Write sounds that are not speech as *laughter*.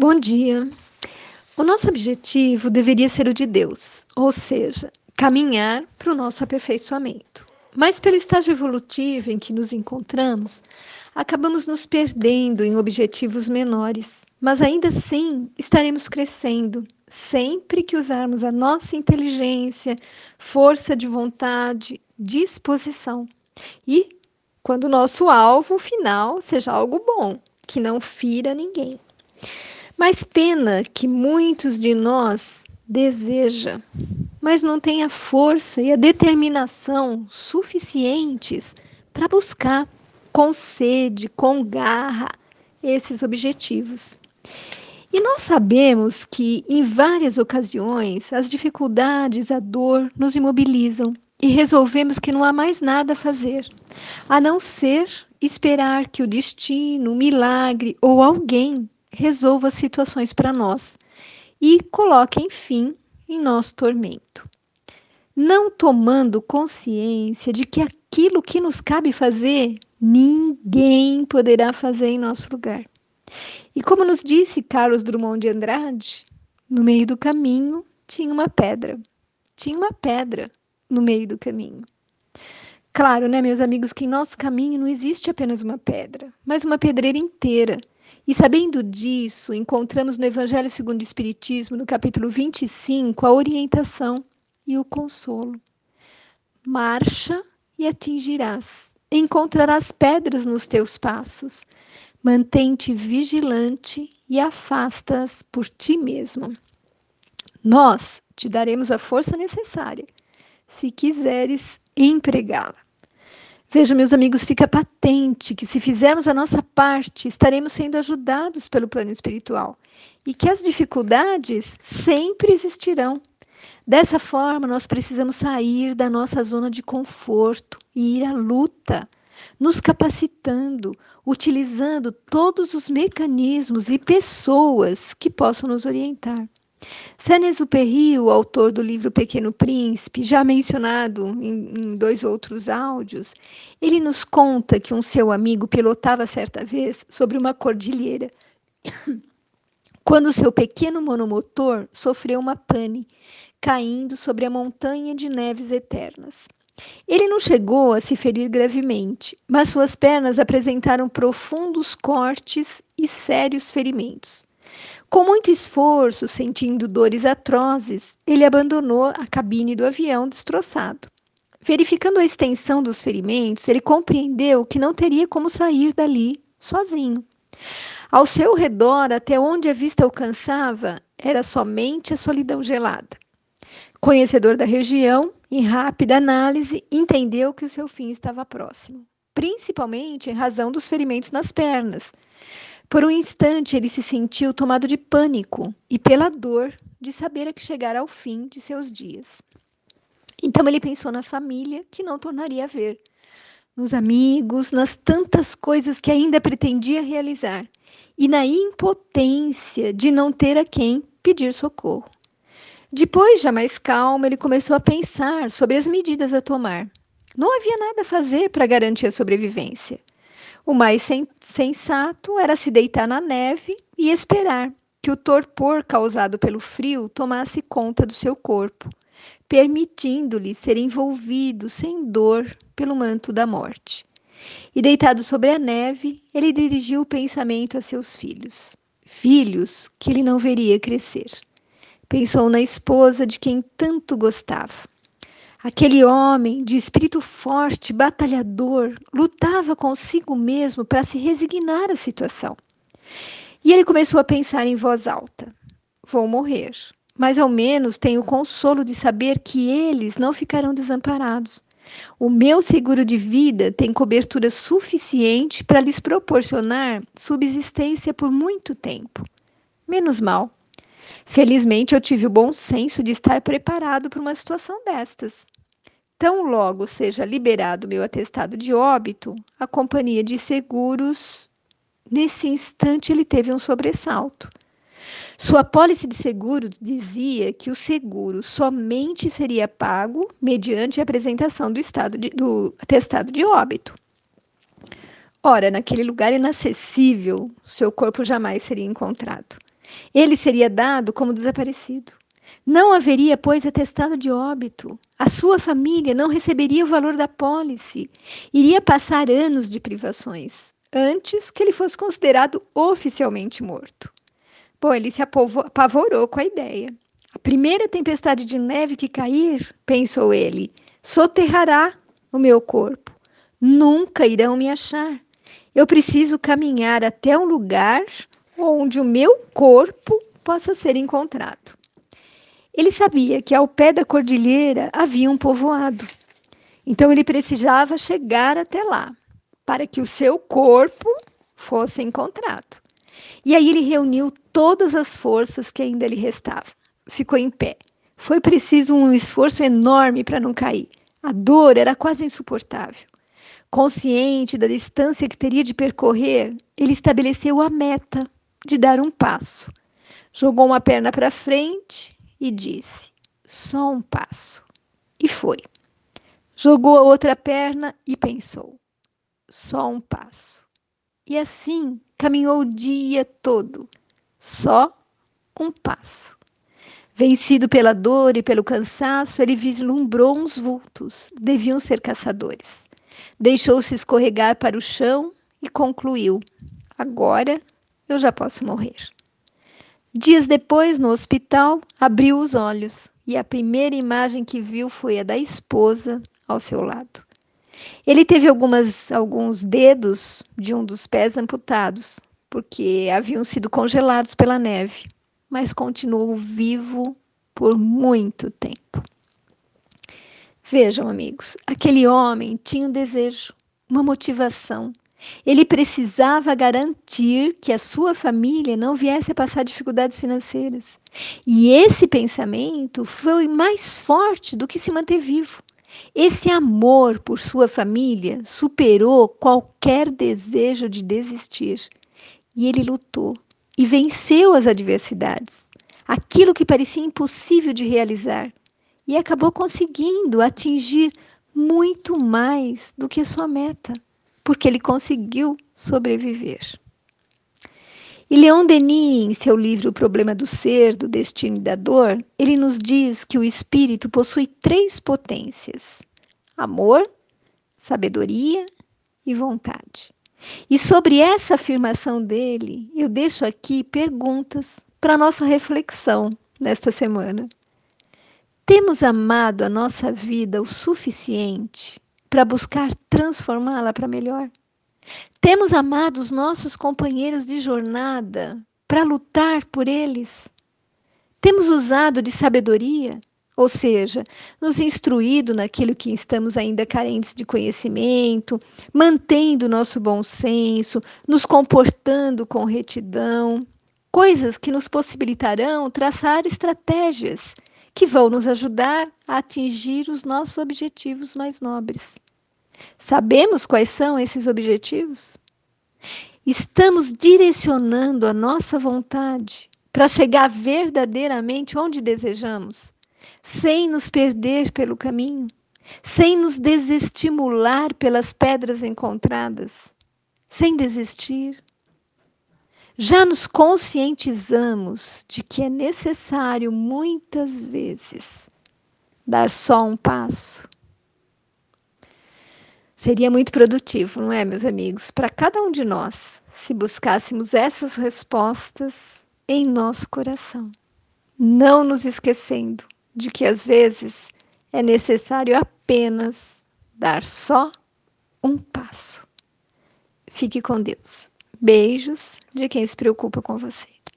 Bom dia. O nosso objetivo deveria ser o de Deus, ou seja, caminhar para o nosso aperfeiçoamento. Mas pelo estágio evolutivo em que nos encontramos, acabamos nos perdendo em objetivos menores. Mas ainda assim estaremos crescendo, sempre que usarmos a nossa inteligência, força de vontade, disposição. E quando o nosso alvo final seja algo bom, que não fira ninguém. Mas pena que muitos de nós deseja, mas não tem a força e a determinação suficientes para buscar com sede, com garra, esses objetivos. E nós sabemos que, em várias ocasiões, as dificuldades, a dor nos imobilizam e resolvemos que não há mais nada a fazer, a não ser esperar que o destino, o milagre ou alguém resolva situações para nós e coloque enfim em nosso tormento. Não tomando consciência de que aquilo que nos cabe fazer, ninguém poderá fazer em nosso lugar. E como nos disse Carlos Drummond de Andrade, no meio do caminho tinha uma pedra. Tinha uma pedra no meio do caminho. Claro, né, meus amigos, que em nosso caminho não existe apenas uma pedra, mas uma pedreira inteira e sabendo disso, encontramos no Evangelho segundo o Espiritismo, no capítulo 25, a orientação e o consolo. Marcha e atingirás. Encontrarás pedras nos teus passos. Mantém-te vigilante e afastas por ti mesmo. Nós te daremos a força necessária, se quiseres empregá-la. Veja, meus amigos, fica patente que se fizermos a nossa parte, estaremos sendo ajudados pelo plano espiritual e que as dificuldades sempre existirão. Dessa forma, nós precisamos sair da nossa zona de conforto e ir à luta, nos capacitando, utilizando todos os mecanismos e pessoas que possam nos orientar. Saint-Exupéry, o autor do livro Pequeno Príncipe, já mencionado em, em, dois outros áudios, ele nos conta que um seu amigo pilotava certa vez sobre uma cordilheira, *coughs* quando seu pequeno monomotor sofreu uma pane, caindo sobre a montanha de neves eternas. Ele não chegou a se ferir gravemente, mas suas pernas apresentaram profundos cortes e sérios ferimentos. Com muito esforço, sentindo dores atrozes, ele abandonou a cabine do avião destroçado. Verificando a extensão dos ferimentos, ele compreendeu que não teria como sair dali sozinho. Ao seu redor, até onde a vista alcançava, era somente a solidão gelada. Conhecedor da região, em rápida análise, entendeu que o seu fim estava próximo, principalmente em razão dos ferimentos nas pernas, por um instante ele se sentiu tomado de pânico e pela dor de saber que chegara ao fim de seus dias. Então ele pensou na família que não tornaria a ver, nos amigos, nas tantas coisas que ainda pretendia realizar e na impotência de não ter a quem pedir socorro. Depois, já mais calmo, ele começou a pensar sobre as medidas a tomar. Não havia nada a fazer para garantir a sobrevivência. O mais sensato era se deitar na neve e esperar que o torpor causado pelo frio tomasse conta do seu corpo, permitindo-lhe ser envolvido sem dor pelo manto da morte. E deitado sobre a neve, ele dirigiu o pensamento a seus filhos, filhos que ele não veria crescer. Pensou na esposa de quem tanto gostava Aquele homem de espírito forte, batalhador, lutava consigo mesmo para se resignar à situação. E ele começou a pensar em voz alta: Vou morrer, mas ao menos tenho o consolo de saber que eles não ficarão desamparados. O meu seguro de vida tem cobertura suficiente para lhes proporcionar subsistência por muito tempo. Menos mal. Felizmente, eu tive o bom senso de estar preparado para uma situação destas. Tão logo seja liberado meu atestado de óbito, a companhia de seguros, nesse instante, ele teve um sobressalto. Sua pólice de seguro dizia que o seguro somente seria pago mediante a apresentação do, estado de, do atestado de óbito. Ora, naquele lugar inacessível, seu corpo jamais seria encontrado. Ele seria dado como desaparecido. Não haveria, pois, atestado de óbito. A sua família não receberia o valor da pólice. Iria passar anos de privações antes que ele fosse considerado oficialmente morto. Bom, ele se apavorou com a ideia. A primeira tempestade de neve que cair, pensou ele, soterrará o meu corpo. Nunca irão me achar. Eu preciso caminhar até um lugar onde o meu corpo possa ser encontrado. Ele sabia que ao pé da cordilheira havia um povoado. Então ele precisava chegar até lá para que o seu corpo fosse encontrado. E aí ele reuniu todas as forças que ainda lhe restavam. Ficou em pé. Foi preciso um esforço enorme para não cair. A dor era quase insuportável. Consciente da distância que teria de percorrer, ele estabeleceu a meta de dar um passo. Jogou uma perna para frente e disse: Só um passo. E foi. Jogou a outra perna e pensou: Só um passo. E assim caminhou o dia todo. Só um passo. Vencido pela dor e pelo cansaço, ele vislumbrou uns vultos. Deviam ser caçadores. Deixou-se escorregar para o chão e concluiu: Agora eu já posso morrer. Dias depois, no hospital, abriu os olhos e a primeira imagem que viu foi a da esposa ao seu lado. Ele teve algumas, alguns dedos de um dos pés amputados, porque haviam sido congelados pela neve, mas continuou vivo por muito tempo. Vejam, amigos, aquele homem tinha um desejo, uma motivação, ele precisava garantir que a sua família não viesse a passar dificuldades financeiras. E esse pensamento foi mais forte do que se manter vivo. Esse amor por sua família superou qualquer desejo de desistir. E ele lutou e venceu as adversidades, aquilo que parecia impossível de realizar, e acabou conseguindo atingir muito mais do que a sua meta porque ele conseguiu sobreviver. E Leon Denis, em seu livro O Problema do Ser, do Destino e da Dor, ele nos diz que o espírito possui três potências: amor, sabedoria e vontade. E sobre essa afirmação dele, eu deixo aqui perguntas para nossa reflexão nesta semana. Temos amado a nossa vida o suficiente para buscar transformá-la para melhor. Temos amado os nossos companheiros de jornada para lutar por eles. Temos usado de sabedoria, ou seja, nos instruído naquilo que estamos ainda carentes de conhecimento, mantendo nosso bom senso, nos comportando com retidão, coisas que nos possibilitarão traçar estratégias que vão nos ajudar a atingir os nossos objetivos mais nobres. Sabemos quais são esses objetivos? Estamos direcionando a nossa vontade para chegar verdadeiramente onde desejamos, sem nos perder pelo caminho, sem nos desestimular pelas pedras encontradas, sem desistir, já nos conscientizamos de que é necessário muitas vezes dar só um passo. Seria muito produtivo, não é, meus amigos, para cada um de nós, se buscássemos essas respostas em nosso coração, não nos esquecendo de que às vezes é necessário apenas dar só um passo. Fique com Deus. Beijos de quem se preocupa com você.